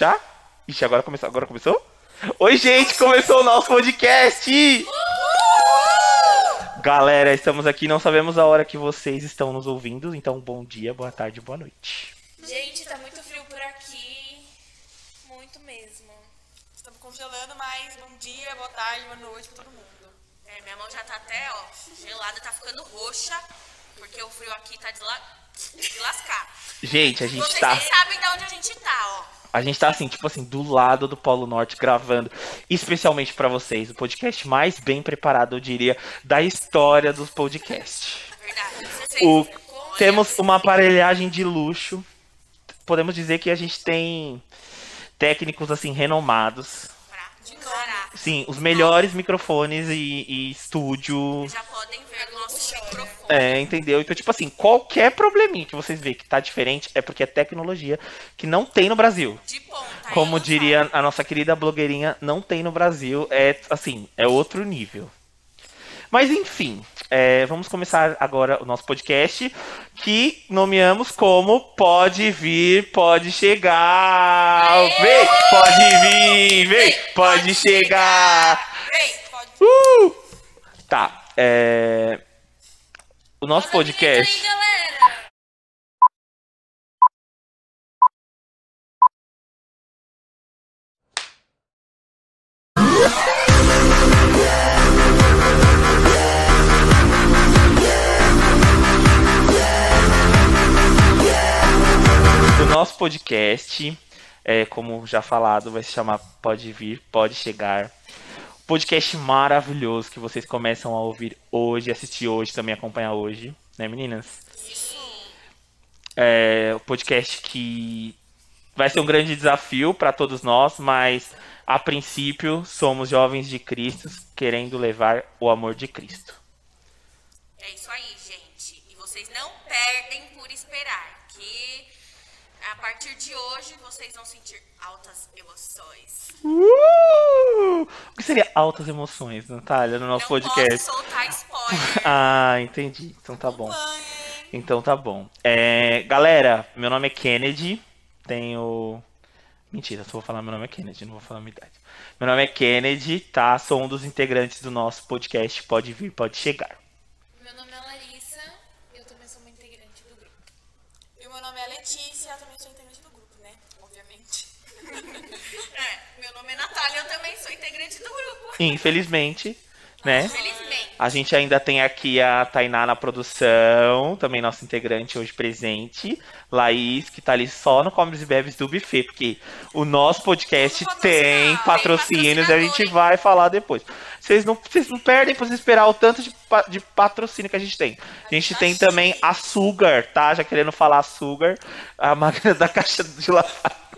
Já? Ixi, agora começou. Agora começou? Oi, gente, começou o nosso podcast! Galera, estamos aqui, não sabemos a hora que vocês estão nos ouvindo, então bom dia, boa tarde, boa noite. Gente, tá muito frio por aqui. Muito mesmo. Estamos congelando, mas bom dia, boa tarde, boa noite pra todo mundo. É, minha mão já tá até, ó, gelada, tá ficando roxa, porque o frio aqui tá de, la... de lascar. Gente, a gente Vocês tá. nem sabem de onde a gente tá, ó. A gente tá assim, tipo assim, do lado do Polo Norte gravando, especialmente pra vocês, o podcast mais bem preparado, eu diria, da história dos podcasts. Verdade. O- Temos uma aparelhagem de luxo. Podemos dizer que a gente tem técnicos assim renomados. Sim, os melhores microfones e, e estúdio. Já podem ver o nosso microfone. É, entendeu? Então, tipo assim, qualquer probleminha que vocês veem que tá diferente é porque é tecnologia que não tem no Brasil. De ponta. Como hein? diria a nossa querida blogueirinha, não tem no Brasil. É assim, é outro nível. Mas enfim, é, vamos começar agora o nosso podcast, que nomeamos como Pode Vir, Pode Chegar. Vem, pode vir, vem, pode chegar. Vem, Pode. Uh! Tá, é, o nosso podcast. Aí. O nosso podcast, é, como já falado, vai se chamar Pode Vir, Pode Chegar. Podcast maravilhoso que vocês começam a ouvir hoje, assistir hoje, também acompanhar hoje, né, meninas? É um podcast que vai ser um grande desafio para todos nós, mas a princípio somos jovens de Cristo querendo levar o amor de Cristo. É isso aí, gente. E vocês não perdem por esperar, que a partir de hoje vocês vão sentir altas emoções. Uh! O que seria altas emoções, Natália, no nosso não podcast? posso soltar spoiler. Ah, entendi. Então tá bom. Então tá bom. É, galera, meu nome é Kennedy. Tenho. Mentira, só vou falar meu nome é Kennedy, não vou falar minha idade. Meu nome é Kennedy, tá? Sou um dos integrantes do nosso podcast Pode Vir, Pode Chegar. Meu nome é Larissa, eu também sou uma integrante do grupo. e o meu nome é Letícia, eu também sou integrante do grupo, né? Obviamente. É, meu nome é Natália, eu também sou integrante do grupo. Infelizmente, né? Felizmente. A gente ainda tem aqui a Tainá na produção, também nossa integrante hoje presente. Laís, que tá ali só no Comes e Bebes do buffet, porque o nosso podcast tem patrocínios e a gente vai falar depois. Vocês não, vocês não perdem por esperar o tanto de, de patrocínio que a gente tem. A gente tem também a Sugar, tá? Já querendo falar Sugar, a máquina da caixa de lavar.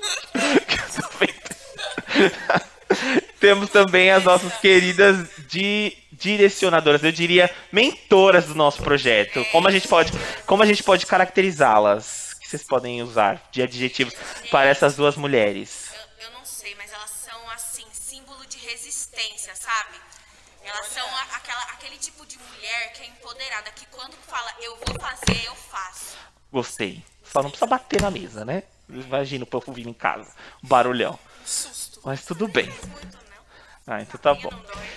Que eu. Temos também as nossas queridas di- direcionadoras, eu diria mentoras do nosso projeto. Como a gente pode, como a gente pode caracterizá-las? O que vocês podem usar de adjetivos para essas duas mulheres? Eu, eu não sei, mas elas são assim, símbolo de resistência, sabe? Elas são a- aquela, aquele tipo de mulher que é empoderada, que quando fala eu vou fazer, eu faço. Gostei. Só não precisa bater na mesa, né? Imagina o povo vindo em casa, um barulhão. Susto. Mas tudo bem. Muito. Ah, então tá bom.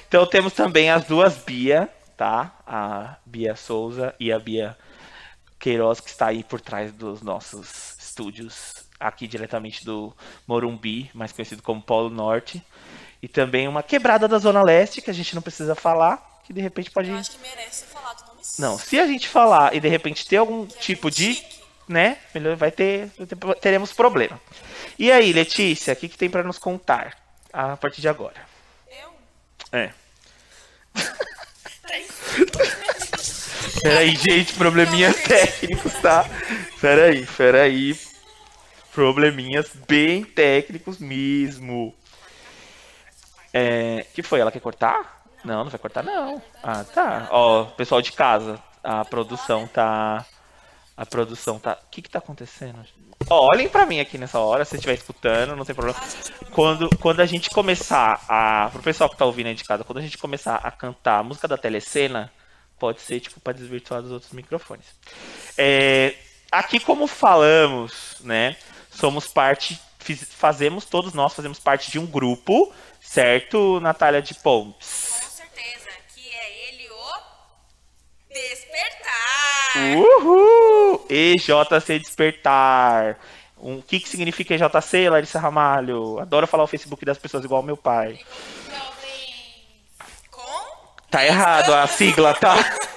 Então temos também as duas Bia, tá? A Bia Souza e a Bia Queiroz, que está aí por trás dos nossos estúdios, aqui diretamente do Morumbi, mais conhecido como Polo Norte. E também uma quebrada da Zona Leste, que a gente não precisa falar, que de repente pode. Eu acho que merece ser falado o nome Não, se a gente falar e de repente ter algum tipo de. né? Melhor vai ter. teremos problema. E aí, Letícia, o que, que tem pra nos contar a partir de agora? É. Peraí, gente, probleminhas técnicos, tá? Peraí, peraí. Probleminhas bem técnicos mesmo. É, que foi? Ela quer cortar? Não, não vai cortar, não. Ah, tá. Ó, pessoal de casa, a produção tá. A produção tá. O que que tá acontecendo? Ó, olhem pra mim aqui nessa hora, se você estiver escutando, não tem problema. Quando, quando a gente começar a. Pro pessoal que tá ouvindo aí de casa, quando a gente começar a cantar a música da telecena, pode ser, tipo, pra desvirtuar dos outros microfones. É, aqui, como falamos, né? Somos parte fiz- fazemos, todos nós fazemos parte de um grupo, certo, Natália de Pontes? Com certeza, que é ele o Despertar. Uhul! EJC Despertar. Um, o que, que significa EJC, Larissa Ramalho? Adoro falar o Facebook das pessoas igual ao meu pai. Jovens. Com Tá errado a sigla, tá?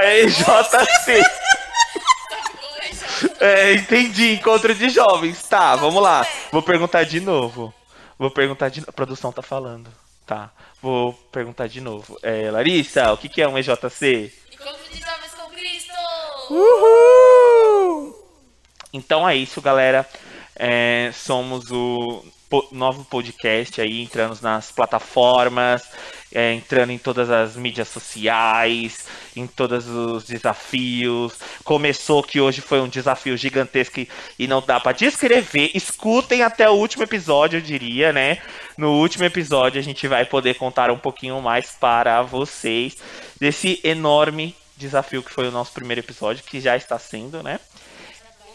É EJC. É, entendi. Encontro de jovens. Tá, vamos lá. Vou perguntar de novo. Vou perguntar de novo. A produção tá falando. Tá. Vou perguntar de novo. É, Larissa, o que, que é um EJC? Encontro de jovens. Uhul! Então é isso, galera. É, somos o novo podcast aí, entrando nas plataformas, é, entrando em todas as mídias sociais, em todos os desafios. Começou que hoje foi um desafio gigantesco e- não dá pra descrever. Escutem até o último episódio, eu diria, né? No último episódio a gente vai poder contar um pouquinho mais para vocês desse enorme desafio que foi o nosso primeiro episódio, que já está sendo, né?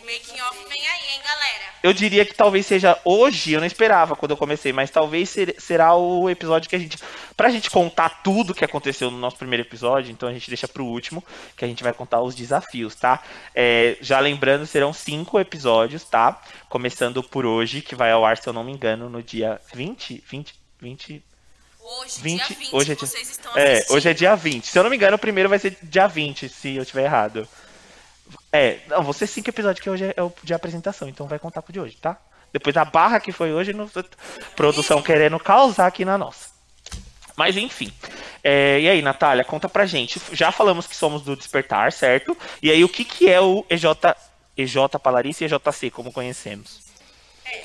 o making off vem aí, hein, galera? Eu diria que talvez seja hoje, eu não esperava quando eu comecei, mas talvez ser- será o episódio que a gente. Pra gente contar tudo que aconteceu no nosso primeiro episódio, então a gente deixa pro último, que a gente vai contar os desafios, tá? É, já lembrando, serão cinco episódios, tá? Começando por hoje, que vai ao ar, se eu não me engano, no dia 20. 20. 20. Hoje, 20 dia 20, hoje é dia- vocês estão É, assistindo. hoje é dia 20. Se eu não me engano, o primeiro vai ser dia 20, se eu tiver errado. É, não, ser cinco episódios, que hoje é o de apresentação, então vai contar com o de hoje, tá? Depois da barra que foi hoje, no, produção querendo causar aqui na nossa. Mas enfim. É, e aí, Natália, conta pra gente. Já falamos que somos do Despertar, certo? E aí, o que, que é o EJ, EJ Palarice e EJC, como conhecemos? É,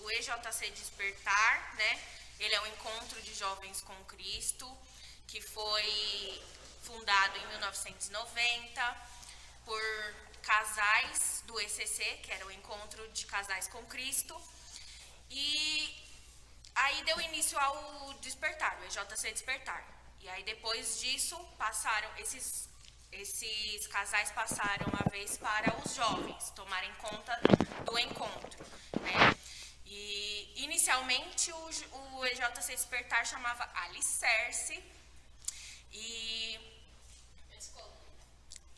o EJC Despertar, né? Ele é um encontro jovens com Cristo, que foi fundado em 1990 por casais do ECC, que era o Encontro de Casais com Cristo. E aí deu início ao Despertar, o EJC Despertar. E aí depois disso passaram esses esses casais passaram a vez para os jovens tomarem conta do encontro, né? E inicialmente o, o EJC Despertar chamava Alicerce e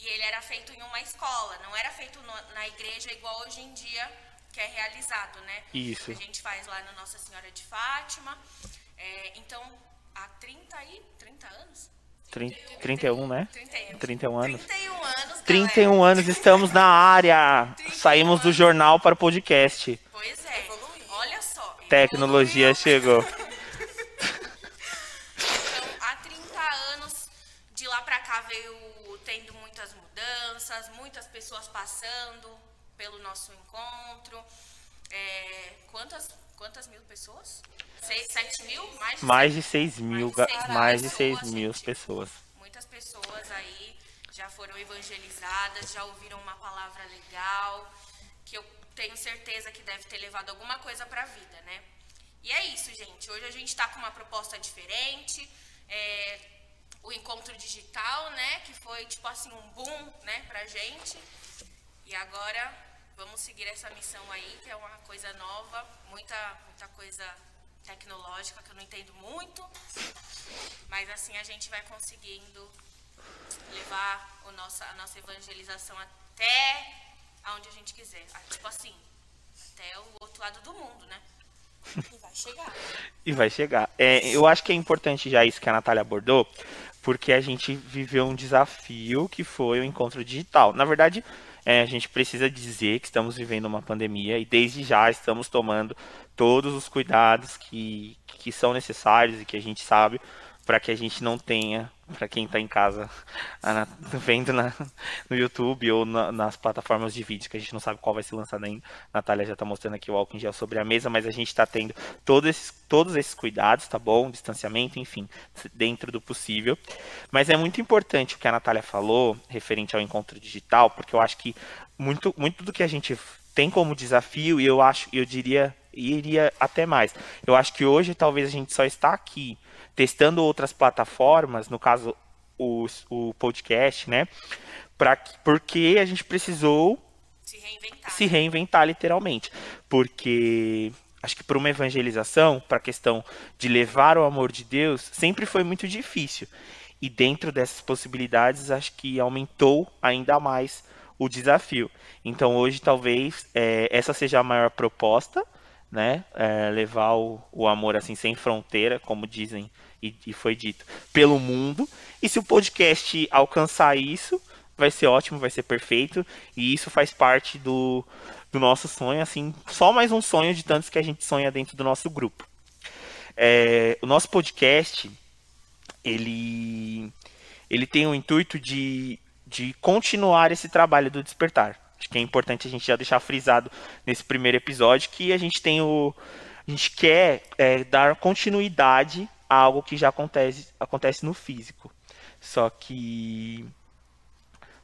e ele era feito em uma escola, não era feito no- na igreja igual hoje em dia que é realizado, né? Isso. A gente faz lá no Nossa Senhora de Fátima. É, então, há 30 aí, 30 anos? 30, 31, né? 31. 31 anos. 31 anos, 31 galera. anos, estamos na área. Saímos do jornal para o podcast. Pois é. Tecnologia chegou. Então, há 30 anos, de lá pra cá veio tendo muitas mudanças, muitas pessoas passando pelo nosso encontro. É, quantas, quantas mil pessoas? 6, 7 mil? Mais de Mais de 6 mil, mais de ga- seis mil mais de 6 pessoas, mil gente. pessoas. Muitas pessoas aí já foram evangelizadas, já ouviram uma palavra legal, que eu tenho certeza que deve ter levado alguma coisa para a vida, né? E é isso, gente. Hoje a gente está com uma proposta diferente. é, o encontro digital, né? Que foi tipo assim um boom, né, pra gente. E agora vamos seguir essa missão aí, que é uma coisa nova, muita, muita coisa tecnológica que eu não entendo muito. Mas assim a gente vai conseguindo levar o nosso, a nossa evangelização até aonde a gente quiser. Tipo assim, até o outro lado do mundo, né? E vai chegar. E vai chegar. É, eu acho que é importante já isso que a Natália abordou, porque a gente viveu um desafio que foi o encontro digital. Na verdade, é, a gente precisa dizer que estamos vivendo uma pandemia e desde já estamos tomando todos os cuidados que, que são necessários e que a gente sabe para que a gente não tenha, para quem está em casa vendo na- no YouTube ou na- nas plataformas de vídeo, que a gente não sabe qual vai ser lançado ainda. Natália já está mostrando aqui o álcool em gel sobre a mesa, mas a gente está tendo todos esses, todos esses cuidados, tá bom? Distanciamento, enfim, dentro do possível. Mas é muito importante o que a Natália falou, referente ao encontro digital, porque eu acho que muito, muito do que a gente tem como desafio, e eu acho, eu diria, iria até mais. Eu acho que hoje talvez a gente só está aqui testando outras plataformas, no caso o, o podcast, né? Pra, que- porque a gente precisou Se Se reinventar. se reinventar literalmente, porque acho que para uma evangelização, para a questão de levar o amor de Deus, sempre foi muito difícil. E dentro dessas possibilidades, acho que aumentou ainda mais o desafio. Então hoje talvez é, essa seja a maior proposta, né? É, levar o, o amor assim sem fronteira, como dizem e, e foi dito, pelo mundo. E se o podcast alcançar isso, vai ser ótimo, vai ser perfeito. E isso faz parte do, do nosso sonho, assim, só mais um sonho de tantos que a gente sonha dentro do nosso grupo. É, o nosso podcast, ele, ele tem o intuito de, de continuar esse trabalho do despertar. Acho que é importante a gente já deixar frisado nesse primeiro episódio que a gente tem o. A gente quer é, dar continuidade a algo que já acontece, acontece no físico. Só que.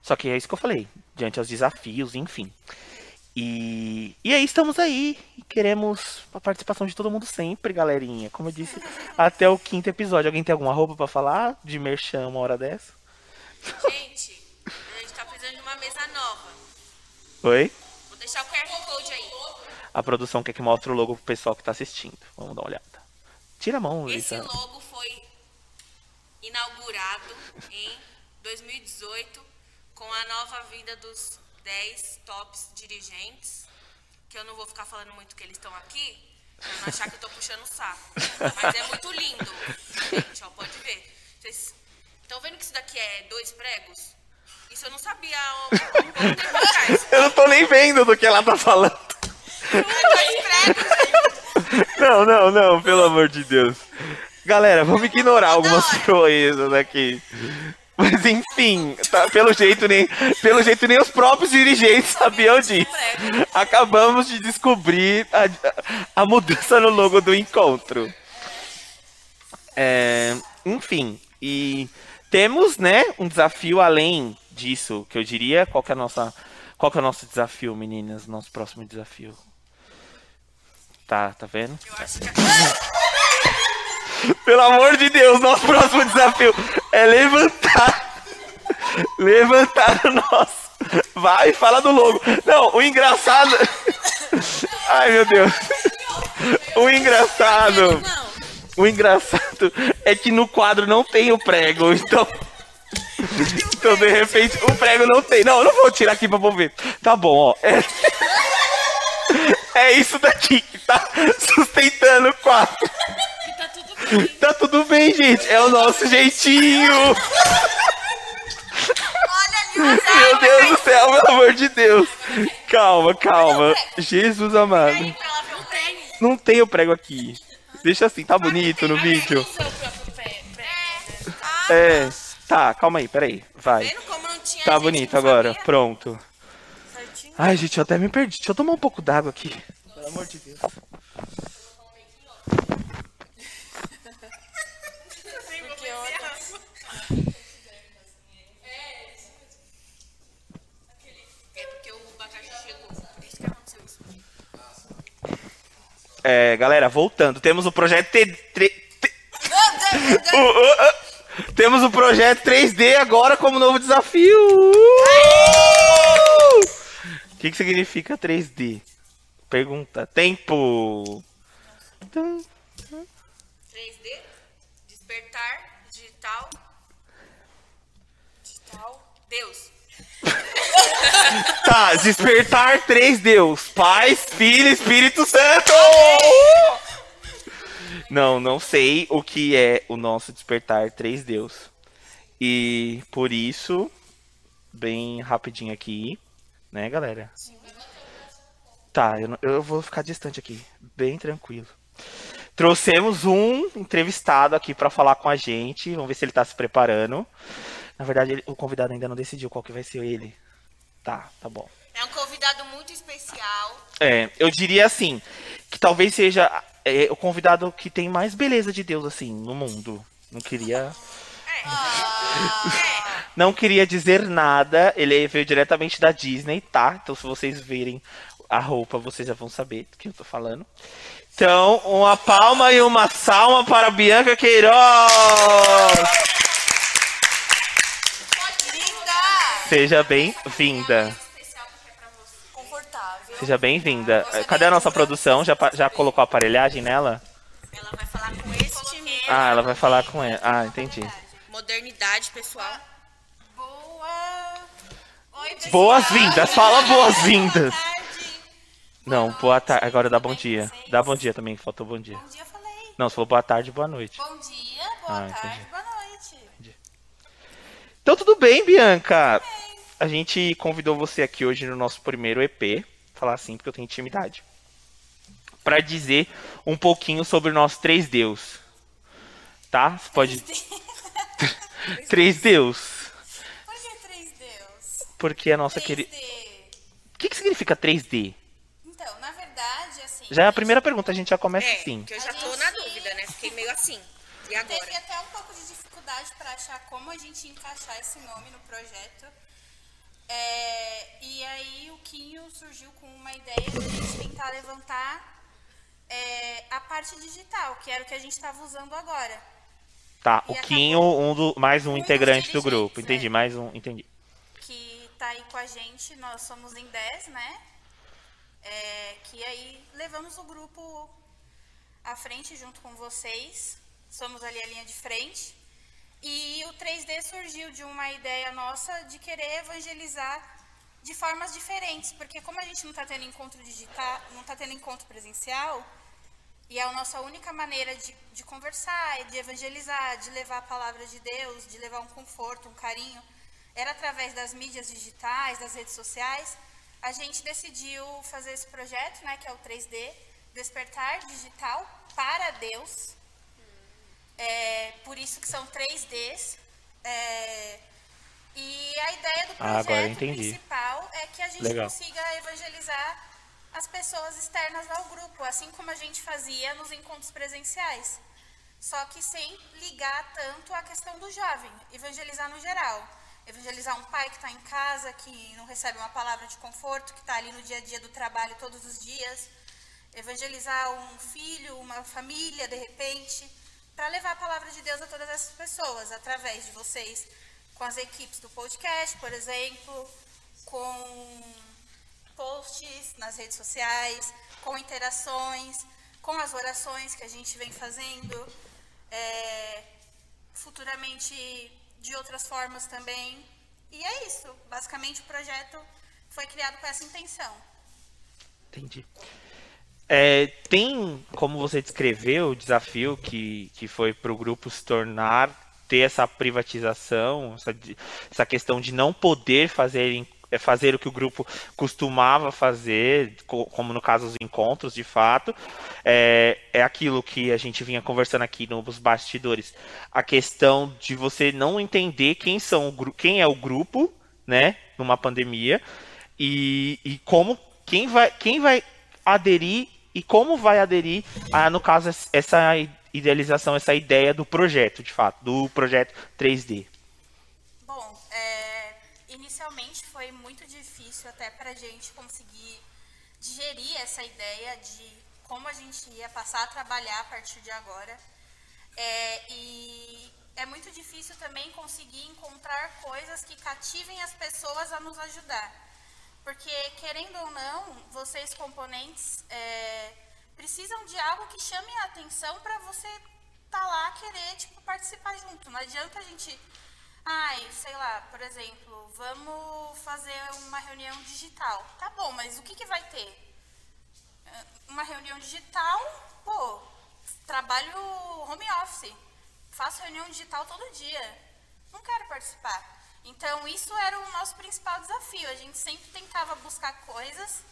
Só que é isso que eu falei, diante aos desafios, enfim. E, e aí estamos aí. E queremos a participação de todo mundo sempre, galerinha. Como eu disse, até o quinto episódio. Alguém tem alguma roupa pra falar de merchan uma hora dessa? Gente, a gente tá precisando de uma mesa nova. Oi? Vou deixar o QR Code aí. A produção quer que mostre o logo pro pessoal que tá assistindo. Vamos dar uma olhada. Tira a mão, Esse Luísa. logo foi inaugurado em 2018 com a nova vida dos 10 tops dirigentes. Que eu não vou ficar falando muito que eles estão aqui, pra não achar que eu tô puxando o saco. Mas é muito lindo. Gente, ó, pode ver. Vocês estão vendo que isso daqui é dois pregos? Isso eu não sabia um. Eu não tô nem vendo do que ela tá falando. Não, não, não, pelo amor de Deus. Galera, vamos ignorar algumas coisas aqui. Mas enfim, tá, pelo, jeito, nem, pelo jeito nem os próprios dirigentes sabiam disso. Acabamos de descobrir a, a mudança no logo do encontro. É, enfim, e temos, né, um desafio além disso, que eu diria, qual que é a nossa, qual que é o nosso desafio, meninas, nosso próximo desafio? Tá, tá vendo? Que Pelo amor de Deus, nosso próximo desafio é levantar. Levantar o nosso. Vai, fala do logo. Não, o engraçado. Ai, meu Deus. O engraçado. O engraçado é que no quadro não tem o prego, então. Então, de repente, o prego não tem. Não, eu não vou tirar aqui pra ver. Tá bom, ó. É, é isso daqui que tá sustentando o quadro. E tá tudo bem. Tá tudo bem, gente. É o nosso jeitinho. Olha ali, Meu Deus do céu, pelo amor de Deus. Calma, calma. Jesus amado. Não tem o prego aqui. Deixa assim, tá bonito no vídeo. Pé. É. Tá, calma aí, peraí. Vai. Vendo como não tinha Tá gente bonito agora. sabia? Pronto. Certinho. Ai, gente, eu até me perdi. Deixa eu tomar um pouco d'água aqui. Pelo amor de Deus. É. É, galera, voltando. Temos o projeto T... T- O- o- o- Temos o projeto 3D agora como novo desafio. Uh! O que, que significa 3D? Pergunta. Tempo. Tum. 3D, despertar, digital, digital. Deus. Tá, despertar três Deus. Pai, Filho Espírito Santo. Não, não sei o que é o nosso despertar três Deus. E por isso, bem rapidinho aqui, né, galera? Tá, eu, não- eu vou ficar distante aqui, bem tranquilo. Trouxemos um entrevistado aqui pra falar com a gente. Vamos ver se ele tá se preparando. Na verdade, ele- o convidado ainda não decidiu qual que vai ser ele. Tá, tá bom. É um convidado muito especial. É, eu diria assim, que talvez seja é, o convidado que tem mais beleza de Deus, assim, no mundo. Não queria. Não queria dizer nada. Ele veio diretamente da Disney, tá? Então, se vocês verem a roupa, vocês já vão saber do que eu tô falando. Então, uma palma e uma salma para Bianca Queiroz! Seja bem-vinda. Seja bem-vinda. Cadê a nossa produção? Já, já colocou a aparelhagem nela? Ela vai falar com este mesmo. Ah, ela vai falar com ela. Ah, entendi. Modernidade, pessoal. Boa. Oi, pessoal. Boas-vindas, fala boas-vindas. Boa tarde. Não, boa tarde. Agora dá bom Tudo bem dia. Dá bom dia também, que faltou bom dia. Bom dia, eu falei. Não, você falou boa tarde e boa noite. Bom dia, boa Ah, tarde, entendi. boa noite. Então tudo bem, Bianca. A gente convidou você aqui hoje no nosso primeiro EP, falar assim porque eu tenho intimidade, Pra dizer um pouquinho sobre o nosso três Deus. Tá? Você pode três Deus, Por que três Deus? porque a nossa 3D. querida. O que que significa 3D? Então, na verdade, assim. Já é a gente primeira pergunta, a gente já começa É, assim. que eu já A tô gente- na dúvida, né? Fiquei meio assim. E agora? Teve até um pouco de dificuldade para achar como a gente encaixar esse nome no projeto. É, e aí o Quinho surgiu com uma ideia de a gente tentar levantar é, a parte digital, que era o que a gente estava usando agora. Tá, E o Quinho, um do, mais um integrante do grupo. Entendi, é. mais um, entendi. que tá aí com a gente, nós somos em 10, né? É, que aí levamos o grupo à frente junto com vocês. Somos ali a linha de frente. E o 3D surgiu de uma ideia nossa de querer evangelizar de formas diferentes, porque como a gente não está tendo encontro digital, não está tendo encontro presencial, e é a nossa única maneira de, de conversar, de evangelizar, de levar a palavra de Deus, de levar um conforto, um carinho, era através das mídias digitais, das redes sociais. A gente decidiu fazer esse projeto, né, que é o 3D, Despertar Digital para Deus. É, por isso que são 3Ds. É, e a ideia do Ah, projeto entendi. principal é que a gente Legal. consiga evangelizar as pessoas externas ao grupo, assim como a gente fazia nos encontros presenciais. Só que sem ligar tanto à questão do jovem, evangelizar no geral. Evangelizar um pai que está em casa, que não recebe uma palavra de conforto, que está ali no dia a dia do trabalho todos os dias. Evangelizar um filho, uma família, de repente, para levar a palavra de Deus a todas essas pessoas, através de vocês, com as equipes do podcast, por exemplo, com posts nas redes sociais, com interações, com as orações que a gente vem fazendo, é, futuramente de outras formas também. E é isso. Basicamente o projeto foi criado com essa intenção. Entendi. É, tem, como você descreveu, o desafio que, que foi para o grupo se tornar, ter essa privatização, essa, essa questão de não poder fazer, é, fazer o que o grupo costumava fazer, co- como no caso os encontros, de fato. É, é aquilo que a gente vinha conversando aqui nos bastidores. A questão de você não entender quem, são quem é o grupo, né, numa pandemia, e, e como quem vai, quem vai aderir e como vai aderir a, no caso, essa idealização, essa ideia do projeto, de fato, do projeto 3D. Bom, é, inicialmente foi muito difícil até para a gente conseguir digerir essa ideia de como a gente ia passar a trabalhar a partir de agora. É, e é muito difícil também conseguir encontrar coisas que cativem as pessoas a nos ajudar. Porque, querendo ou não, vocês componentes é, precisam de algo que chame a atenção para você estar lá querer tipo, participar junto. Não adianta a gente. Ai, sei lá, por exemplo, vamos fazer uma reunião digital. Tá bom, mas o que, que vai ter? É, Uma reunião digital, pô, trabalho home office. Faço reunião digital todo dia. Não quero participar. Então, isso era o nosso principal desafio. A gente sempre tentava buscar coisas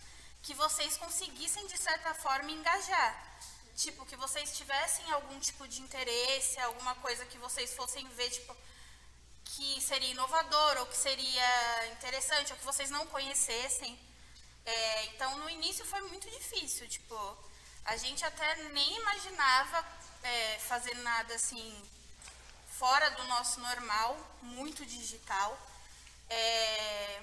que vocês conseguissem, de certa forma, engajar. Tipo, que vocês tivessem algum tipo de interesse, alguma coisa que vocês fossem ver, tipo, que seria inovador, ou que seria interessante, ou que vocês não conhecessem. É, então, no início foi muito difícil. Tipo, a gente até nem imaginava é, fazer nada assim fora do nosso normal, muito digital. É,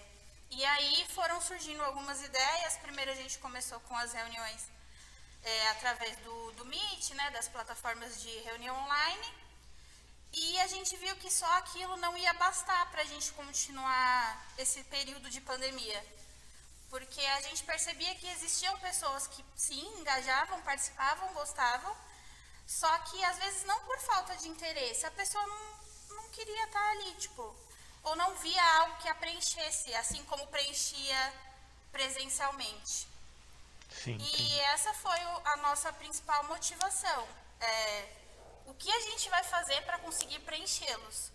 e aí foram surgindo algumas ideias. Primeiro a gente começou com as reuniões é, através do, do Meet, né, das plataformas de reunião online. E a gente viu que só aquilo não ia bastar para a gente continuar esse período de pandemia. Porque a gente percebia que existiam pessoas que sim, engajavam, participavam, gostavam, só que às vezes não por falta de interesse, a pessoa não, não queria estar ali, tipo, ou não via algo que a preenchesse, assim como preenchia presencialmente. Sim. E essa foi a nossa principal motivação. É, o que a gente vai fazer para conseguir preenchê-los?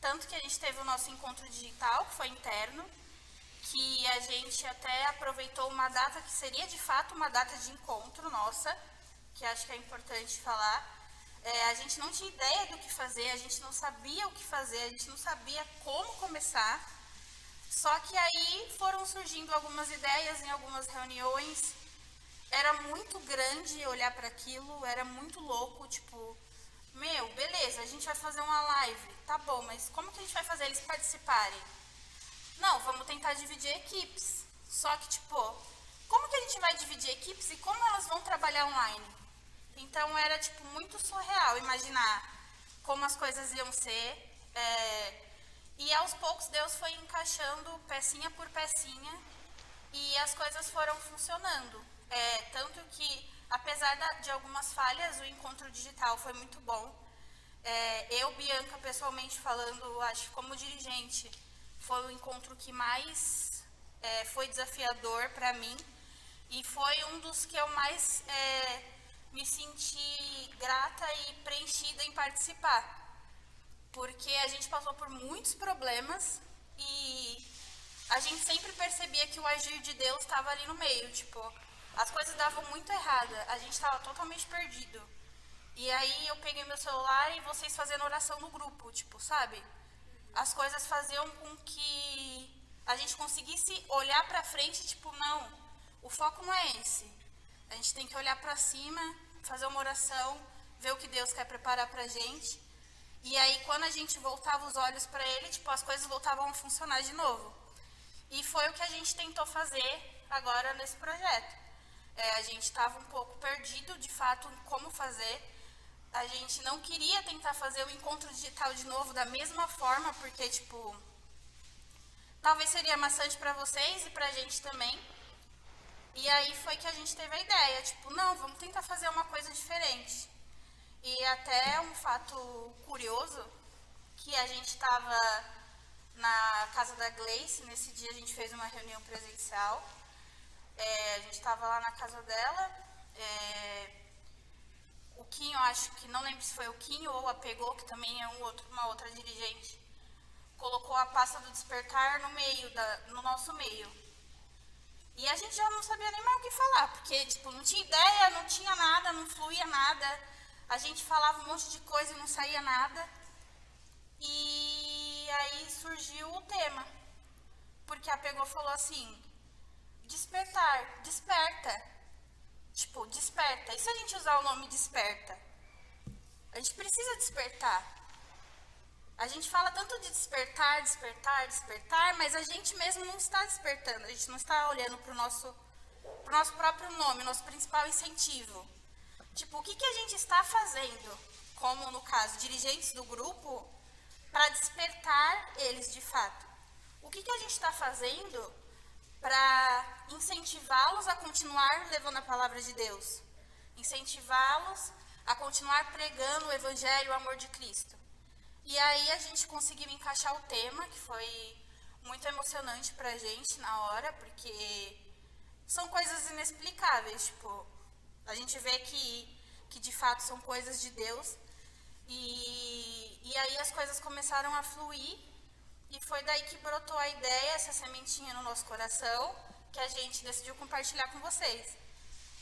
Tanto que a gente teve o nosso encontro digital, que foi interno, que a gente até aproveitou uma data que seria de fato uma data de encontro nossa, que acho que é importante falar. É, a gente não tinha ideia do que fazer, a gente não sabia o que fazer, a gente não sabia como começar. Só que aí foram surgindo algumas ideias em algumas reuniões. Era muito grande olhar para aquilo, era muito louco, tipo, meu, beleza, a gente vai fazer uma live, tá bom, mas como que a gente vai fazer eles participarem? Não, vamos tentar dividir equipes. Só que, tipo, como que a gente vai dividir equipes e como elas vão trabalhar online? Então era, tipo, muito surreal imaginar como as coisas iam ser. é, E aos poucos Deus foi encaixando pecinha por pecinha e as coisas foram funcionando. É, tanto que, apesar da- de algumas falhas, o encontro digital foi muito bom. É, eu, Bianca, pessoalmente falando, acho que como dirigente, foi o encontro que mais é, foi desafiador para mim e foi um dos que eu mais é, me senti grata e preenchida em participar porque a gente passou por muitos problemas e a gente sempre percebia que o agir de Deus estava ali no meio, tipo, as coisas davam muito errada, a gente estava totalmente perdido. E aí eu peguei meu celular e vocês fazendo oração no grupo, tipo, sabe? As coisas faziam com que a gente conseguisse olhar pra frente, tipo, não, o foco não é esse. A gente tem que olhar pra cima, fazer uma oração, ver o que Deus quer preparar pra gente. E aí, quando a gente voltava os olhos para ele, tipo, as coisas voltavam a funcionar de novo. E foi o que a gente tentou fazer agora nesse projeto. É, a gente estava um pouco perdido, de fato, em como fazer. A gente não queria tentar fazer o encontro digital de novo da mesma forma, porque, tipo, talvez seria maçante para vocês e para a gente também. E aí foi que a gente teve a ideia, tipo, não, vamos tentar fazer uma coisa diferente. E até um fato curioso, que a gente estava na casa da Gleice, nesse dia a gente fez uma reunião presencial. É, a gente estava lá na casa dela. é, o Quinho, acho que não lembro se foi o Quinho ou a Pegou, que também é um outro, uma outra dirigente, colocou a pasta do despertar no meio, da, no nosso meio. E a gente já não sabia nem mais o que falar, porque tipo, não tinha ideia, não tinha nada, não fluía nada. A gente falava um monte de coisa e não saía nada. E aí surgiu o tema. Porque a pegou falou assim: despertar, desperta. Tipo, desperta. E se a gente usar o nome desperta? A gente precisa despertar. A gente fala tanto de despertar, despertar, despertar, mas a gente mesmo não está despertando. A gente não está olhando para o nosso, pro nosso próprio nome, nosso principal incentivo. Tipo, o que, que a gente está fazendo, como no caso, dirigentes do grupo, para despertar eles de fato? O que, que a gente está fazendo para incentivá-los a continuar levando a palavra de Deus? Incentivá-los a continuar pregando o evangelho, o amor de Cristo. E aí a gente conseguiu encaixar o tema, que foi muito emocionante pra gente na hora, porque são coisas inexplicáveis, tipo, a gente vê que, que de fato são coisas de Deus. E, e aí as coisas começaram a fluir, e foi daí que brotou a ideia, essa sementinha no nosso coração, que a gente decidiu compartilhar com vocês.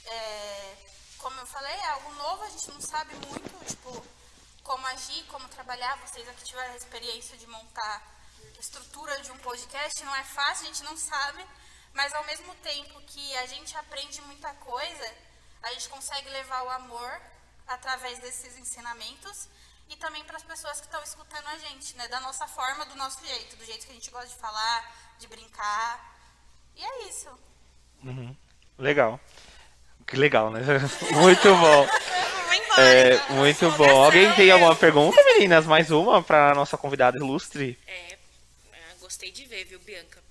É, como eu falei, é algo novo, a gente não sabe muito, tipo, como agir, como trabalhar. Vocês aqui tiveram a experiência de montar estrutura de um podcast, não é fácil, a gente não sabe, mas ao mesmo tempo que a gente aprende muita coisa, a gente consegue levar o amor através desses ensinamentos e também para as pessoas que estão escutando a gente, né, da nossa forma, do nosso jeito, do jeito que a gente gosta de falar, de brincar. E é isso. Legal. Que legal, né? Muito bom. É, muito bom. Alguém tem alguma pergunta, meninas? Mais uma para nossa convidada ilustre? É, ah, gostei de ver, viu, Bianca?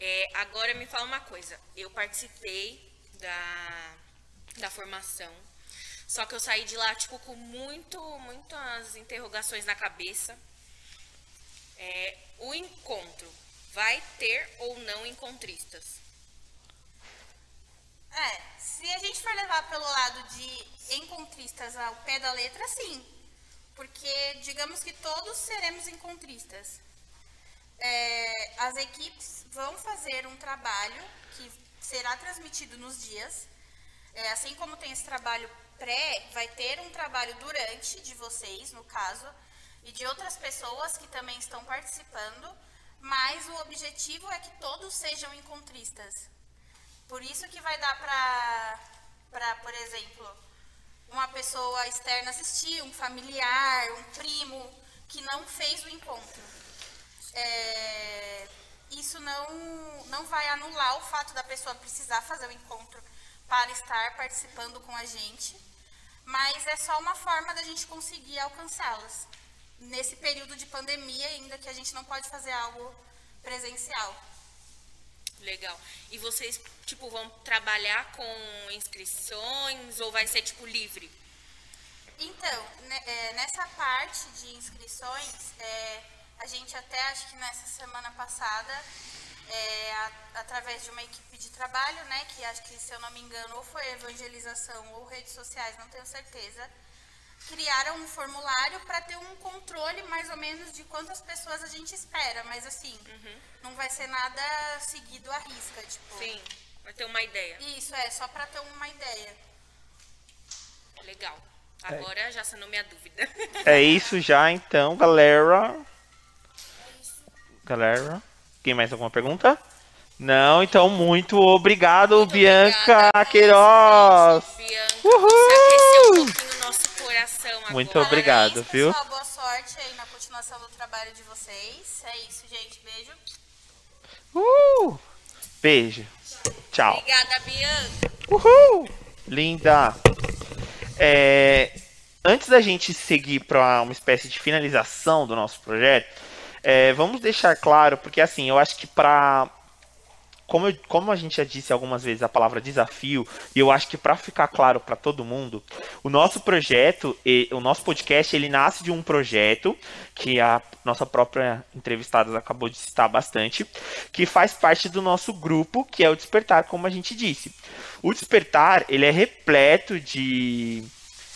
É, agora me fala uma coisa. Eu participei da, da formação. Só que eu saí de lá, tipo, com muito, muitas interrogações na cabeça. É, o encontro vai ter ou não encontristas? É, se a gente for levar pelo lado de encontristas ao pé da letra, sim. Porque digamos que todos seremos encontristas. É, as equipes vão fazer um trabalho que será transmitido nos dias. É, assim como tem esse trabalho pré, vai ter um trabalho durante de vocês, no caso, e de outras pessoas que também estão participando, mas o objetivo é que todos sejam encontristas. Por isso que vai dar para, por exemplo, uma pessoa externa assistir, um familiar, um primo que não fez o encontro. É, isso não, não vai anular o fato da pessoa precisar fazer o encontro para estar participando com a gente, mas é só uma forma da gente conseguir alcançá-las. Nesse período de pandemia, ainda que a gente não pode fazer algo presencial. Legal. E vocês, tipo, vão trabalhar com inscrições ou vai ser, tipo, livre? Então, né, é, nessa parte de inscrições, é, a gente até, acho que nessa semana passada, é, a, através de uma equipe de trabalho, né, que acho que, se eu não me engano, ou foi evangelização ou redes sociais, não tenho certeza, criaram um formulário para ter um controle mais ou menos de quantas pessoas a gente espera, mas assim, uhum. não vai ser nada seguido à risca, tipo. Sim, vai ter uma ideia. Isso, é, só para ter uma ideia. Legal. Agora é. já sanou minha dúvida. É isso já então, galera. Galera, tem mais alguma pergunta? Não, então muito obrigado, muito Bianca Queiroz. Bianca, Uhul! Agora. Muito obrigado, Parabéns, viu? Pessoal, boa sorte aí na continuação do trabalho de vocês. É isso, gente. Beijo. Uh! Beijo. Tchau. Obrigada, Bianca. Uhul! Linda. É, antes da gente seguir para uma espécie de finalização do nosso projeto, é, vamos deixar claro, porque assim, eu acho que para como, eu, como a gente já disse algumas vezes a palavra desafio, e eu acho que para ficar claro para todo mundo, o nosso projeto, o nosso podcast, ele nasce de um projeto que a nossa própria entrevistada acabou de citar bastante, que faz parte do nosso grupo, que é o Despertar, como a gente disse. O Despertar, ele é repleto de,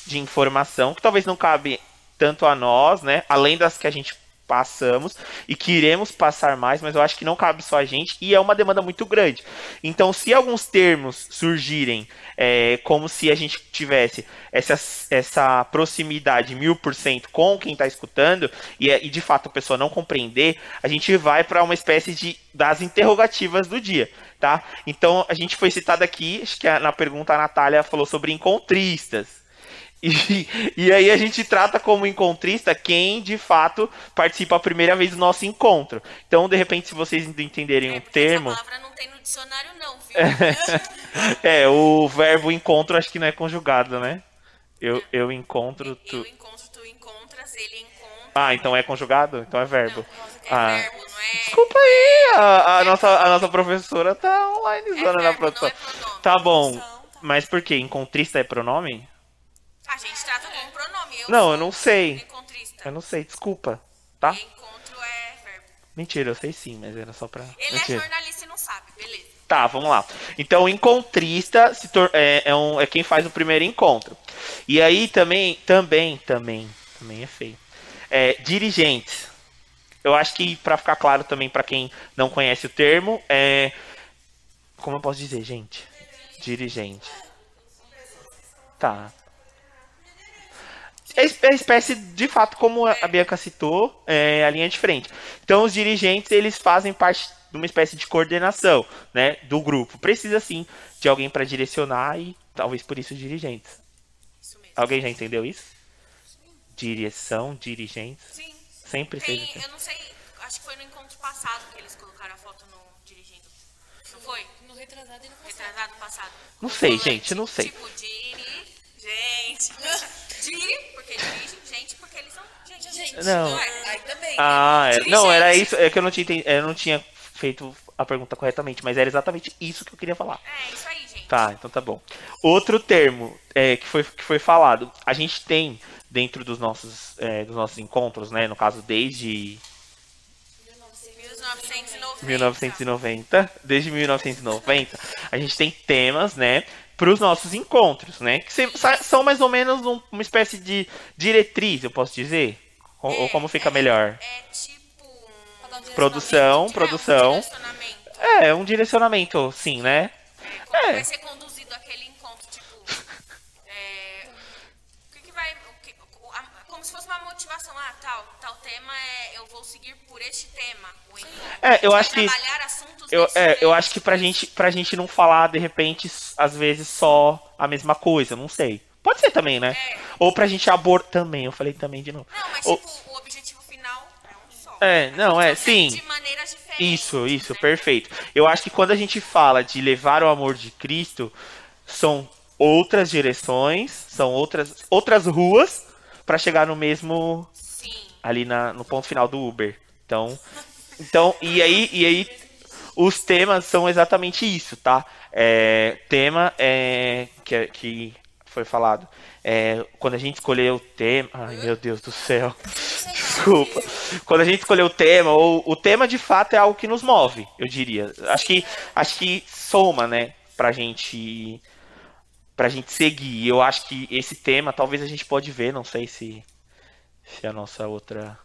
de informação que talvez não cabe tanto a nós, né, além das que a gente passamos e queremos passar mais, mas eu acho que não cabe só a gente e é uma demanda muito grande. Então, se alguns termos surgirem é, como se a gente tivesse essa, essa proximidade mil por cento com quem está escutando e, e, de fato a pessoa não compreender, a gente vai para uma espécie de das interrogativas do dia. Tá? Então a gente foi citado aqui, acho que na pergunta a Natália falou sobre encontristas. E, e aí a gente trata como encontrista quem de fato participa a primeira vez do nosso encontro. Então, de repente, se vocês entenderem é, o termo. Essa palavra não tem no dicionário, não, viu? é, o verbo encontro acho que não é conjugado, né? Eu, eu encontro, tu. Eu encontro, tu encontras, ele encontra. Ah, então é conjugado? Então é verbo. Não, é ah. verbo, não é. Desculpa aí, a, a nossa, a nossa professora tá online é verbo, na produção. É pronome. Tá bom. Mas por quê? Encontrista é pronome? A gente trata como pronome. Eu não, eu não sei. Encontrista. Eu não sei, desculpa. Tá? E encontro é verbo. Mentira, eu sei sim, mas era só pra. Ele Mentira. é jornalista e não sabe, beleza. Tá, vamos lá. Então, encontrista se tor é, é, um, é quem faz o primeiro encontro. E aí também, também, também, também é feio. É, dirigentes. Eu acho que para ficar claro também para quem não conhece o termo, é como eu posso dizer, gente? Dirigente. Tá. É, é espécie, de fato, como a Bianca citou, é a linha de frente. Então, os dirigentes, eles fazem parte de uma espécie de coordenação, né, do grupo. Precisa, sim, de alguém para direcionar e talvez por isso dirigentes. Isso mesmo. Alguém já entendeu isso? Direção, dirigentes. Sim. Sempre Tem, fez assim. eu não sei, acho que foi no encontro passado que eles colocaram a foto no dirigindo. Não foi? No retrasado e no passado. Retrasado passado. Não sei, gente, não sei. Tipo, diri, gente. diri, porque dirige, gente, porque eles são gente. Gente, Não. é? aí também. Ah, né? é- não, era isso. É que eu não tinha, entendi- eu não tinha feito a pergunta corretamente, mas era exatamente isso que eu queria falar. É, isso aí, gente. Tá, então tá bom. Outro termo é, que, foi, que foi falado, a gente tem dentro dos nossos, é, dos nossos encontros, né? No caso, desde 1990. 1990, desde 1990, a gente tem temas, né? Para os nossos encontros, né? Que são mais ou menos um- uma espécie de diretriz, eu posso dizer? Ou, ou como fica melhor? É tipo um... Um Produção, É, produção. Um direcionamento. É, um direcionamento, sim, né? É, como É. vai ser conduzido aquele encontro, tipo... é, o que, que vai... o que- a- como se fosse uma motivação. Ah, tal, tal tema é... Eu vou seguir por este tema. É, eu acho que- trabalhar assuntos Eu, é, eu acho que pra gente, pra gente não falar, de repente, às vezes só a mesma coisa, não sei. Pode ser também, né? É. Ou pra gente abordar também, eu falei também de novo. Não, mas Ou- tipo, o objetivo final é um só. É, não, é, sim. De maneiras diferentes. Isso, isso, né? perfeito. Eu acho que quando a gente fala de levar o amor de Cristo, são outras direções, são outras, outras ruas pra chegar no mesmo Sim. ali na, no ponto final do Uber. Então, então e aí e aí os temas são exatamente isso, tá? É, tema é que, que foi falado. É, quando a gente escolheu o tema, ai meu Deus do céu, desculpa. Quando a gente escolheu o tema, ou o tema de fato é algo que nos move, eu diria. Acho que acho que soma, né, pra gente pra gente seguir. Eu acho que esse tema talvez a gente pode ver, não sei se se a nossa outra.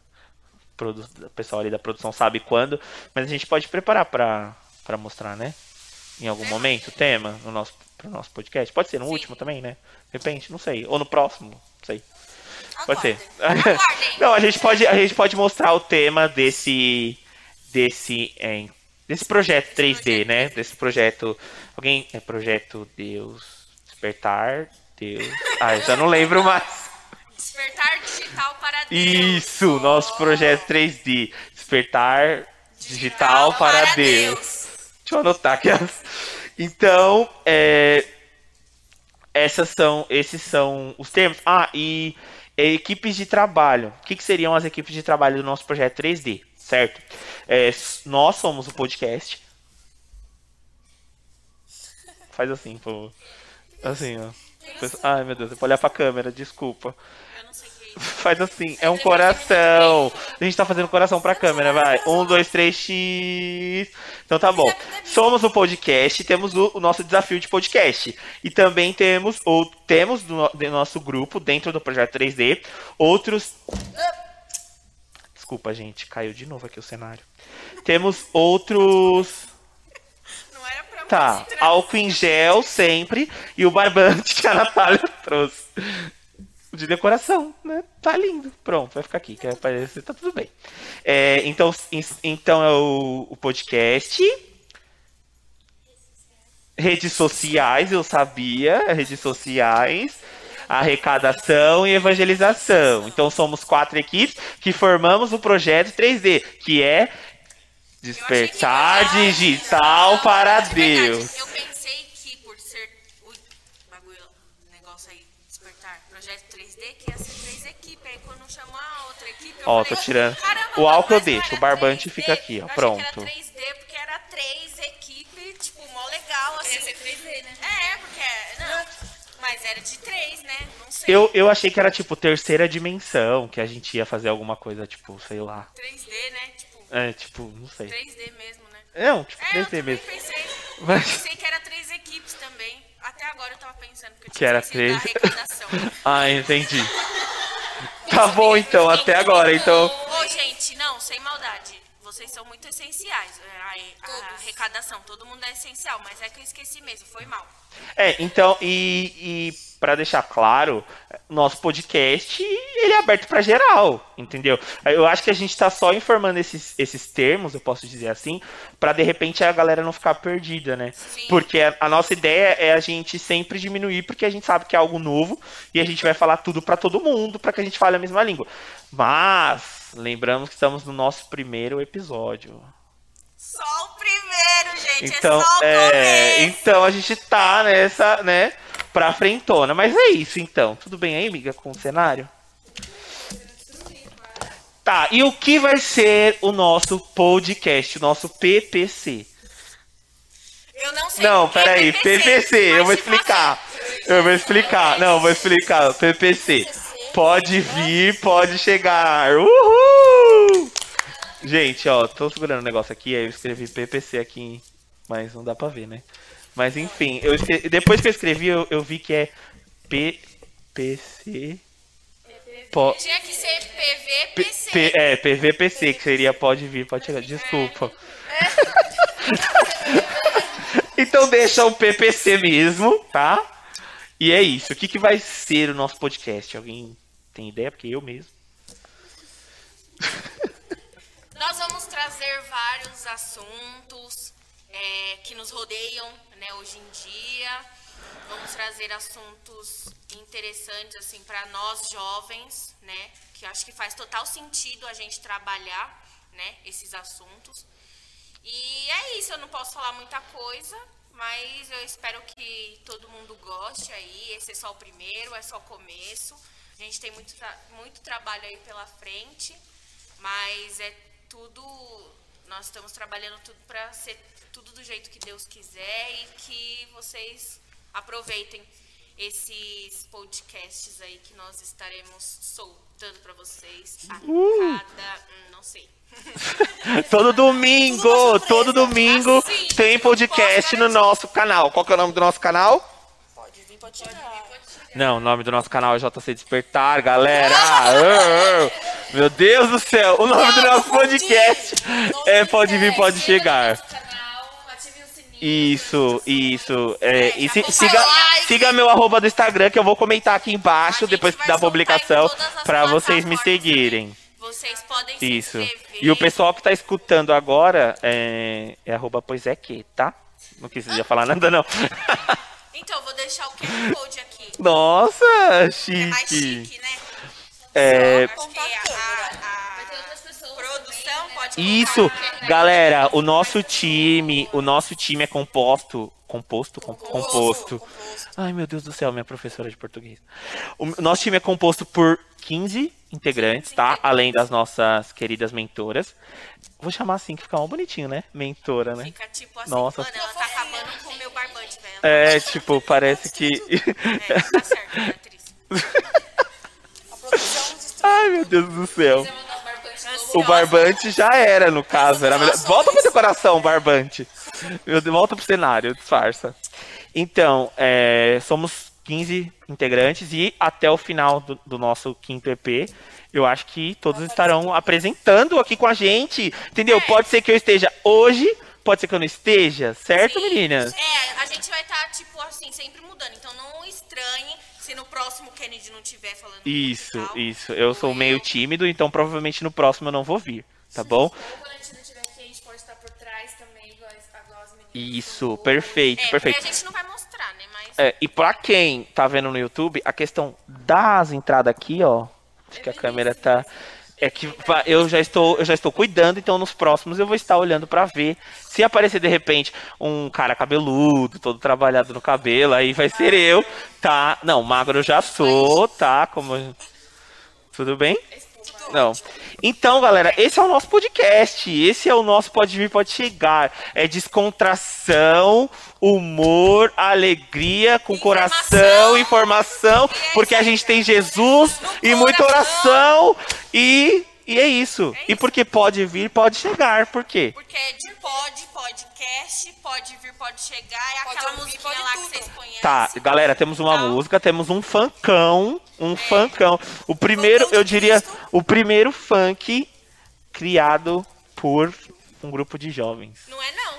O pessoal ali da produção sabe quando, mas a gente pode preparar pra para mostrar, né? Em algum momento o tema no nosso pro nosso podcast. Pode ser no último também, né? De repente, não sei, ou no próximo, não sei. Pode ser. Não, a gente pode a gente pode mostrar o tema desse desse é, desse projeto 3D, né? Desse projeto alguém é projeto Deus despertar Deus. Ah, eu já não lembro mais. Despertar digital para Deus. Isso, nosso projeto 3D. Despertar digital para Deus. Deixa eu anotar aqui. Então, é, essas são, esses são os termos. Ah, e é, equipes de trabalho. O que, que seriam as equipes de trabalho do nosso projeto 3D, certo? É, nós somos o podcast. Faz assim, pô. Assim, ó. Ai, meu Deus, eu vou olhar pra câmera, desculpa. Faz assim, é um coração. A gente tá fazendo coração pra câmera, vai. Um, dois, três, X. Então tá bom. Somos o podcast, temos o, o nosso desafio de podcast. E também temos, ou temos do, do nosso grupo, dentro do projeto 3D, outros. Desculpa, gente, caiu de novo aqui o cenário. Temos outros. Não era pra Tá, álcool em gel sempre e o barbante que a Natália trouxe. De decoração, né? Tá lindo. Pronto, vai ficar aqui, que aparecer, tá tudo bem. É, então, então é o, o podcast. Redes sociais, eu sabia, redes sociais, arrecadação e evangelização. Então somos quatro equipes que formamos o projeto 3D, que é Despertar digital para Deus. Ó, tô tirando. "Caramba, O álcool eu deixo, o barbante 3D?" fica aqui, ó, Eu achei pronto. que era 3D porque era três equipes, tipo, mó legal, assim. Ia ser 3D, né? É, porque. Não, mas era de três, né? Não sei. Eu, eu achei que era tipo terceira dimensão, que a gente ia fazer alguma coisa, tipo, sei lá. 3D, né? Tipo, É, tipo, não sei. 3D mesmo, né? Não, tipo, É, eu 3D também mesmo. pensei. Mas- Pensei que era três equipes também. Até agora eu tava pensando que eu Que tinha era esquecido da três. arrecadação. Ah, entendi. Tá bom então, até agora, então. Ô, gente, não, sem maldade. Vocês são muito essenciais. É, A, a arrecadação, todo mundo é essencial, mas é que eu esqueci mesmo, foi mal. É, então, e, e para deixar claro, nosso podcast, ele é aberto pra geral, entendeu? Eu acho que a gente tá só informando esses, esses termos, eu posso dizer assim, pra de repente a galera não ficar perdida, né? Sim. Porque a, a nossa ideia é a gente sempre diminuir, porque a gente sabe que é algo novo e a gente vai falar tudo pra todo mundo, pra que a gente fale a mesma língua. Mas, lembramos que estamos no nosso primeiro episódio. Só o primeiro, gente. Então, é só o é, começo. então a gente tá nessa, né, pra frentona. Mas é isso, então. Tudo bem aí, amiga, com o cenário? Tá, e o que vai ser o nosso podcast, o nosso PPC? Eu não sei. Não, é peraí, PPC, eu vou explicar. Eu vou explicar. Não, vou explicar. PPC. Pode vir, pode chegar. Uhul! Gente, ó, tô segurando o negócio aqui, aí eu escrevi PPC aqui, mas não dá pra ver, né? Mas enfim, eu escre- depois que eu escrevi, eu, eu vi que é PPC. Po- Tinha que ser PVPC. P- é, PVPC, que seria pode vir, pode chegar. Desculpa. então deixa o PPC mesmo, tá? E é isso. O que, que vai ser o nosso podcast? Alguém tem ideia? Porque eu mesmo. Nós vamos trazer vários assuntos é, que nos rodeiam né, hoje em dia. Vamos trazer assuntos interessantes assim para nós jovens, né? Que acho que faz total sentido a gente trabalhar, né? Esses assuntos. E é isso. Eu não posso falar muita coisa, mas eu espero que todo mundo goste aí. Esse é só o primeiro, é só o começo. A gente tem muito, tra- muito trabalho aí pela frente, mas é tudo. Nós estamos trabalhando tudo para ser tudo do jeito que Deus quiser e que vocês aproveitem esses podcasts aí que nós estaremos soltando para vocês a cada. hum, não sei. Todo domingo, todo domingo Assim, tem podcast no nosso canal. Qual que é o nome do nosso canal? Pode vir, pode chegar. Não, o nome do nosso canal é JC Despertar, galera. Ah. Meu Deus do céu, o nome do nosso podcast é Pode Vir, Pode Chegar. Isso, isso. É, e se- siga, siga meu arroba do Instagram que eu vou comentar aqui embaixo depois da publicação pra vocês me seguirem. Vocês podem se Isso. inscrever. E o pessoal que tá escutando agora é, é arroba pois é que, tá? Não quis já falar nada, não. Então, eu vou deixar o QR Code aqui. Nossa, É mais chique. chique, né? É, Acho Isso, galera, o nosso time, o nosso time é composto, composto, com- composto. Ai, meu Deus do céu, minha professora de português. O nosso time é composto por 15 integrantes, tá? Além das nossas queridas mentoras. Vou chamar assim, que fica mal bonitinho, né? Mentora, né? Fica tipo assim, Nossa. mano, ela tá acabando com o meu barbante, velho. É, tipo, parece que. É, tá certo, Beatriz. Ai, meu Deus do céu. O barbante já era, no caso. Era melhor. Volta pra decoração, barbante. Volta pro cenário, disfarça. Então, é, somos 15 integrantes e até o final do, do nosso quinto EP, eu acho que todos estarão apresentando aqui com a gente. Entendeu? Pode ser que eu esteja hoje, pode ser que eu não esteja, certo, Sim. meninas? É, a gente vai estar, tipo assim, sempre mudando. Então não estranhe se no próximo o Kennedy não estiver falando Isso, isso. Eu sou Ou meio eu. tímido, então provavelmente no próximo eu não vou vir, tá bom? Isso, perfeito, É, perfeito. a gente não vai mostrar, né? Mas É, e pra quem tá vendo no YouTube, a questão das entradas aqui, ó. Acho que a câmera tá. É que eu já estou, eu já estou cuidando, então nos próximos eu vou estar olhando pra ver. Se aparecer de repente um cara cabeludo, todo trabalhado no cabelo, aí vai ser eu, tá? Não, magro eu já sou, tá? Como tudo bem? Não. Então, galera, esse é o nosso podcast. Esse é o nosso Pode Vir, Pode Chegar. É descontração, humor, alegria, com coração, informação, porque a gente tem Jesus e muita oração. E, e é isso. E porque pode vir, pode chegar. Por quê? porque é de pod, podcast, pode vir, pode chegar. É Pode aquela ouvir, musiquinha pode lá tudo. que vocês conhecem. Tá, galera, temos uma Tal. música, temos um funkão, um funkão. O primeiro, eu diria, Cristo. o primeiro funk criado por um grupo de jovens. Não é não.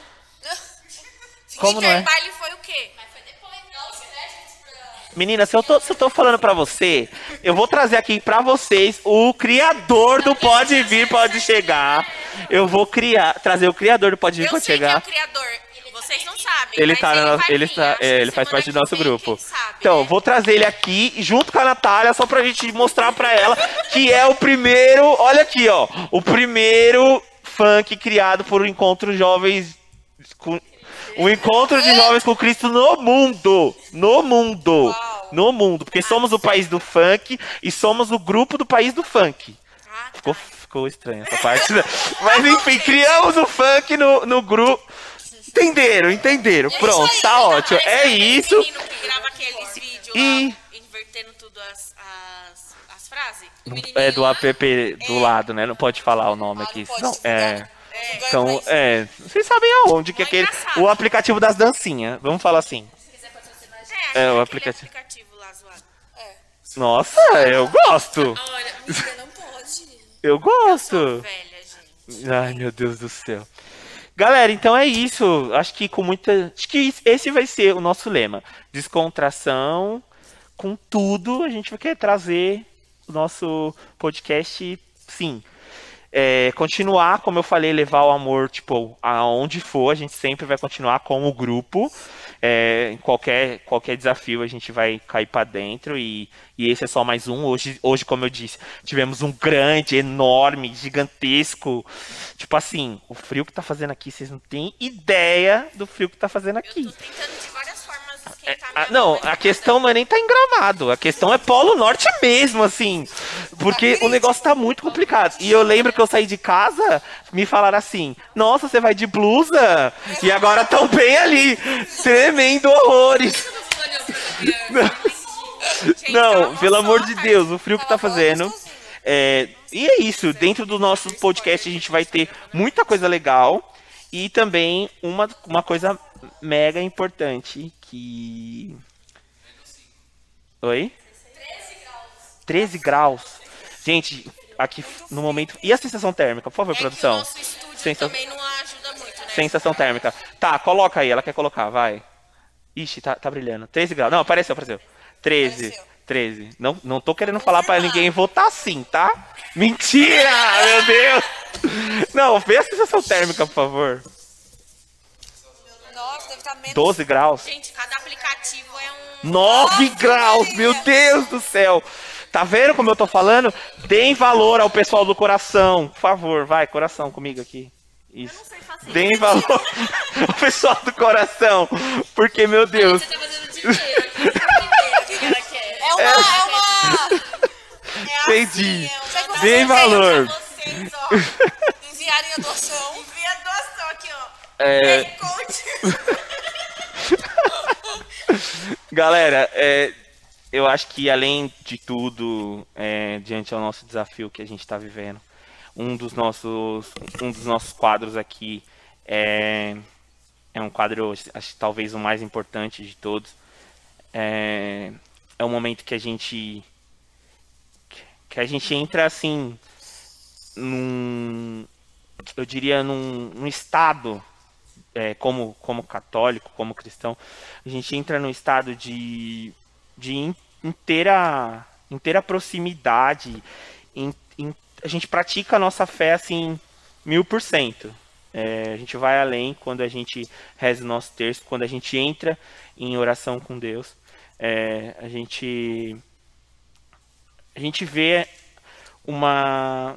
Como não é? Interbaile foi o quê? Mas foi depois, não, os créditos pra... Menina, se eu, tô, se eu tô falando pra você, eu vou trazer aqui pra vocês o criador do Pode Vir, Pode Chegar. Eu vou criar, trazer o criador do Pode Vir, Eu Pode Chegar. quem é o criador. Vocês não sabem. Ele tá, na- vai ele, vir. tá, é, que ele faz parte do que nosso vem, grupo. sabe, Então, né? vou trazer ele aqui junto com a Natália, só pra gente mostrar pra ela que é o primeiro, olha aqui, ó, o primeiro funk criado por um encontro jovens com, um encontro de jovens com Cristo no mundo, no mundo, Uau. no mundo, porque somos o país do funk e somos o grupo do país do funk. Ah, tá. Ficou, ficou estranha essa parte. né? Mas enfim, criamos o funk no, no grupo. Entenderam, entenderam. Pronto, aí, tá tá ótimo. É isso. vídeos E- invertendo tudo as, as, as frases. O É do app do lado, né? Não pode falar o nome Ah, aqui. não divulgar. É. Pra Então, isso. é. Vocês sabem aonde que é Mó aquele. engraçado. O aplicativo das dancinhas. Vamos falar assim. É, É, o aplicativo. aplicativo lá zoado. É. Nossa, eu gosto. Olha, amiga, não pode. Eu gosto. Velha, gente. Ai, meu Deus do céu. Galera, então é isso. Acho que com muita. Acho que esse vai ser o nosso lema. Descontração. Com tudo, a gente vai querer trazer o nosso podcast, sim. É, continuar, como eu falei, levar o amor, tipo, aonde for, a gente sempre vai continuar como grupo. É, em qualquer, qualquer desafio a gente vai cair pra dentro e, e esse é só mais um. Hoje, hoje, como eu disse, tivemos um grande, enorme, gigantesco. Tipo assim, o frio que tá fazendo aqui, vocês não têm ideia do frio que tá fazendo Eu aqui. tô tentando de várias esquentar Ah, minha não, a questão não é nem tá em gramado, a questão é Polo Norte mesmo, assim. Porque o negócio tá muito complicado. E eu lembro que eu saí de casa, me falaram assim: Nossa, você vai de blusa? E agora tão bem ali, tremendo horrores. Não, ela pelo amor de a Deus, o frio que tá fazendo. É, e é isso, dentro do nosso podcast a gente vai ter muita coisa legal e também uma, uma coisa mega importante que. Oi? 13 graus. Gente, aqui no momento. E a sensação térmica, por favor, É produção? nosso estúdio Sensa- também não ajuda muito, né? Sensação térmica. Tá, coloca aí, ela quer colocar, vai. Ixi, tá, tá brilhando. 13 graus. Não, apareceu, apareceu. 13. Apareceu. 13. Não, não tô querendo falar pra ninguém votar sim, tá? Mentira! Meu Deus! Não, vê a sensação térmica, por favor. Nossa, deve estar menos. 12 graus. Gente, cada aplicativo é um. 9 Nossa, graus, Maria. meu Deus do céu. Tá vendo como eu tô falando? Deem valor ao pessoal do coração. Por favor, vai, coração comigo aqui. Isso. sei fazer. Deem valor ao pessoal do coração. Porque, meu Deus. Você tá fazendo dinheiro quer? É uma. É, uma. É Entendi. assim, é um- Deem valor. Vocês, ó. Enviarem a doação. É. Galera, é, eu acho que além de tudo, é, diante ao nosso desafio que a gente está vivendo, um dos nossos, um dos nossos quadros aqui é, é um quadro, acho que talvez o mais importante de todos. É, é um momento que a gente que a gente entra assim num eu diria num, num estado é, como, como católico, como cristão, a gente entra num estado de, de in- inteira, inteira proximidade. em- em- a gente pratica a nossa fé assim, mil por cento. É, a gente vai além quando a gente reza o nosso terço, quando a gente entra em oração com Deus. É, a gente a gente vê uma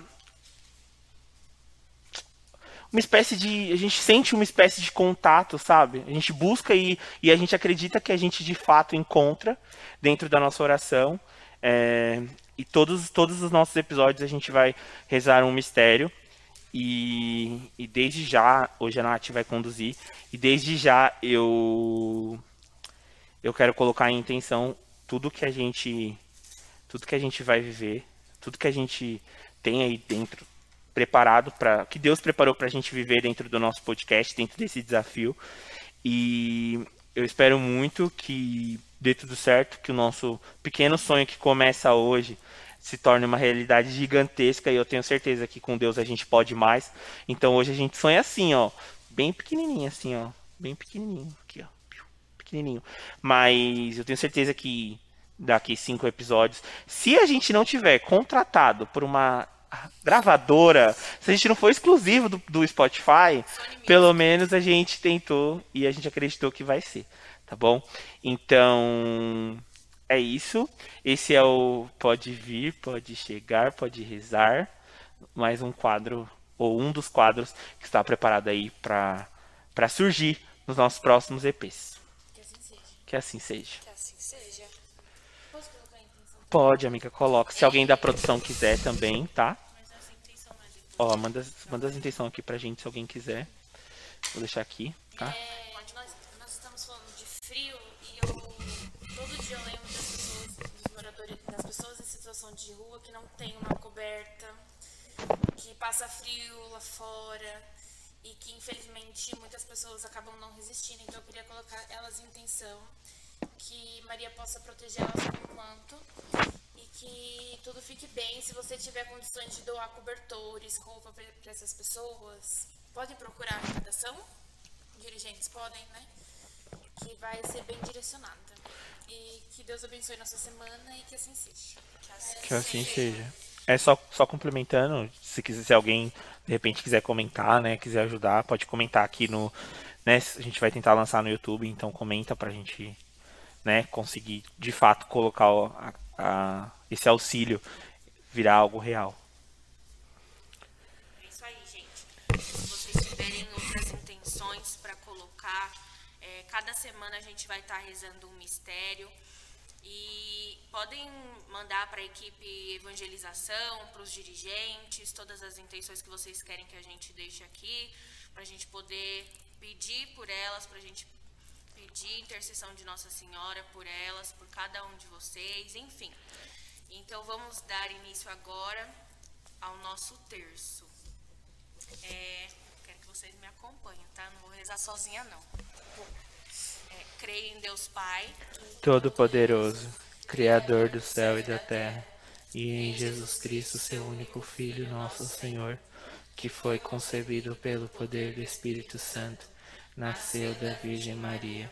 uma espécie de. A gente sente uma espécie de contato, sabe? A gente busca e, e a gente acredita que a gente de fato encontra dentro da nossa oração. É, e todos, todos os nossos episódios a gente vai rezar um mistério. E, e desde já, hoje a Nath vai conduzir, e desde já eu eu quero colocar em intenção tudo que a gente tudo que a gente vai viver, tudo que a gente tem aí dentro preparado para que Deus preparou para a gente viver dentro do nosso podcast, dentro desse desafio. E eu espero muito que dê tudo certo, que o nosso pequeno sonho que começa hoje se torne uma realidade gigantesca e eu tenho certeza que com Deus a gente pode mais. Então hoje a gente sonha assim, ó, bem pequenininho assim, ó, bem pequenininho aqui, ó, pequenininho. Mas eu tenho certeza que daqui cinco episódios, se a gente não tiver contratado por uma gravadora, se a gente não for exclusivo do, do Spotify, pelo menos a gente tentou e a gente acreditou que vai ser, tá bom? Então é isso. Esse é o Pode Vir, Pode Chegar, Pode Rezar. Mais um quadro, ou um dos quadros que está preparado aí para surgir nos nossos próximos EPs. Que assim seja. Que assim seja. Que assim Pode, amiga, coloca. Se alguém da produção quiser também, tá? Ó, manda, manda as intenções aqui pra gente se alguém quiser. Vou deixar aqui, tá? É, nós, estamos falando de frio e eu todo dia lembro das pessoas, dos moradores, das pessoas em situação de rua que não tem uma coberta, que passa frio lá fora e que infelizmente muitas pessoas acabam não resistindo. Então eu queria colocar elas em intenção que Maria possa proteger elas por manto e que tudo fique bem. Se você tiver condições de doar cobertores, roupa para essas pessoas, podem procurar a arrecadação dirigentes podem, né? Que vai ser bem direcionada. E que Deus abençoe nossa semana e que assim seja. Que assim seja. É só, só complementando, se quiser, se alguém de repente quiser comentar, né, quiser ajudar, pode comentar aqui no, né, a gente vai tentar lançar no YouTube, então comenta pra gente, né, conseguir de fato colocar a- a- esse auxílio virar algo real. É isso aí, gente. Se vocês tiverem outras intenções para colocar, é, cada semana a gente vai estar rezando um mistério. E podem mandar para a equipe evangelização, para os dirigentes, todas as intenções que vocês querem que a gente deixe aqui, para a gente poder pedir por elas, para a gente pedir intercessão de Nossa Senhora por elas, por cada um de vocês, enfim. Então vamos dar início agora ao nosso terço. É, quero que vocês me acompanhem, tá? Não vou rezar sozinha, não. É, creio em Deus Pai, Todo-Poderoso, Criador do céu e da terra, e em Jesus Cristo, seu único Filho, nosso Senhor, que foi concebido pelo poder do Espírito Santo, nasceu da Virgem Maria,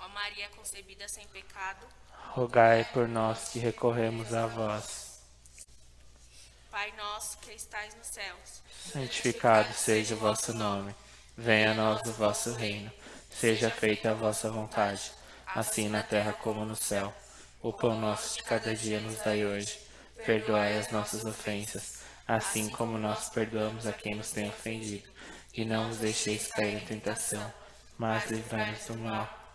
Ó Maria concebida sem pecado, Rogai por nós que recorremos a vós. Pai nosso que estais nos céus, Santificado seja o vosso nome. Venha a nós o vosso reino. Seja feita a vossa vontade, assim na terra como no céu. O pão nosso de cada dia nos dai hoje. Perdoai as nossas ofensas, assim como nós perdoamos a quem nos tem ofendido. E não os deixeis cair em tentação, mas livrai-nos do mal.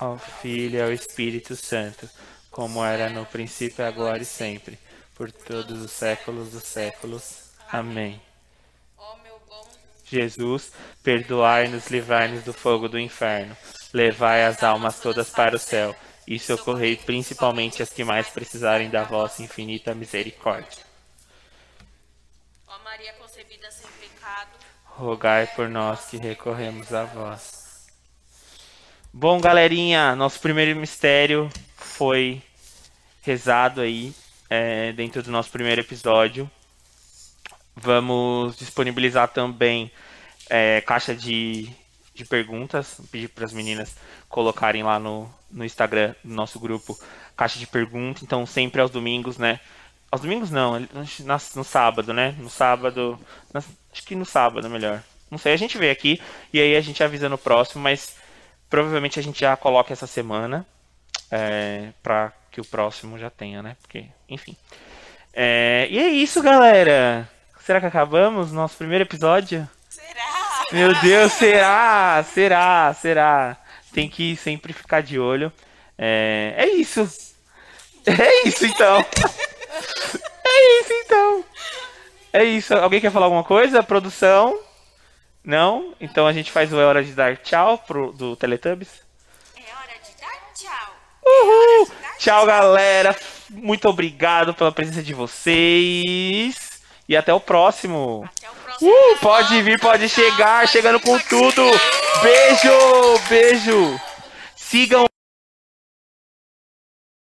Ao Filho e ao Espírito Santo, como era no princípio, agora e sempre, por todos os séculos dos séculos. Amém. ó meu bom Jesus, perdoai-nos, livrai-nos do fogo do inferno, levai as almas todas para o céu e socorrei principalmente as que mais precisarem da vossa infinita misericórdia. Ó Maria concebida sem pecado, Rogai por nós que recorremos a vós. Bom, galerinha, nosso primeiro mistério foi rezado aí é, dentro do nosso primeiro episódio. Vamos disponibilizar também é, caixa de, de perguntas. Pedir para as meninas colocarem lá no, no Instagram do nosso grupo caixa de perguntas. Então, sempre aos domingos, né? Aos domingos não, no, sábado, né? No sábado. acho que no sábado, melhor. Não sei, a gente vê aqui e aí a gente avisa no próximo, mas provavelmente a gente já coloca essa semana é, para que o próximo já tenha, né? Porque, enfim. É, e é isso, galera. Será que acabamos nosso primeiro episódio? Será? Meu Deus, será? Será? Será? Tem que sempre ficar de olho. É, é isso. É isso então. É isso então. É isso. Alguém quer falar alguma coisa? Produção? Não? Então a gente faz o É Hora de Dar Tchau pro, do Teletubbies. é hora de dar tchau. Uhul! Tchau, galera. Muito obrigado pela presença de vocês. E até o próximo. Até o próximo. Uh, pode vir, pode chegar, chegando com tudo. Beijo, beijo. Sigam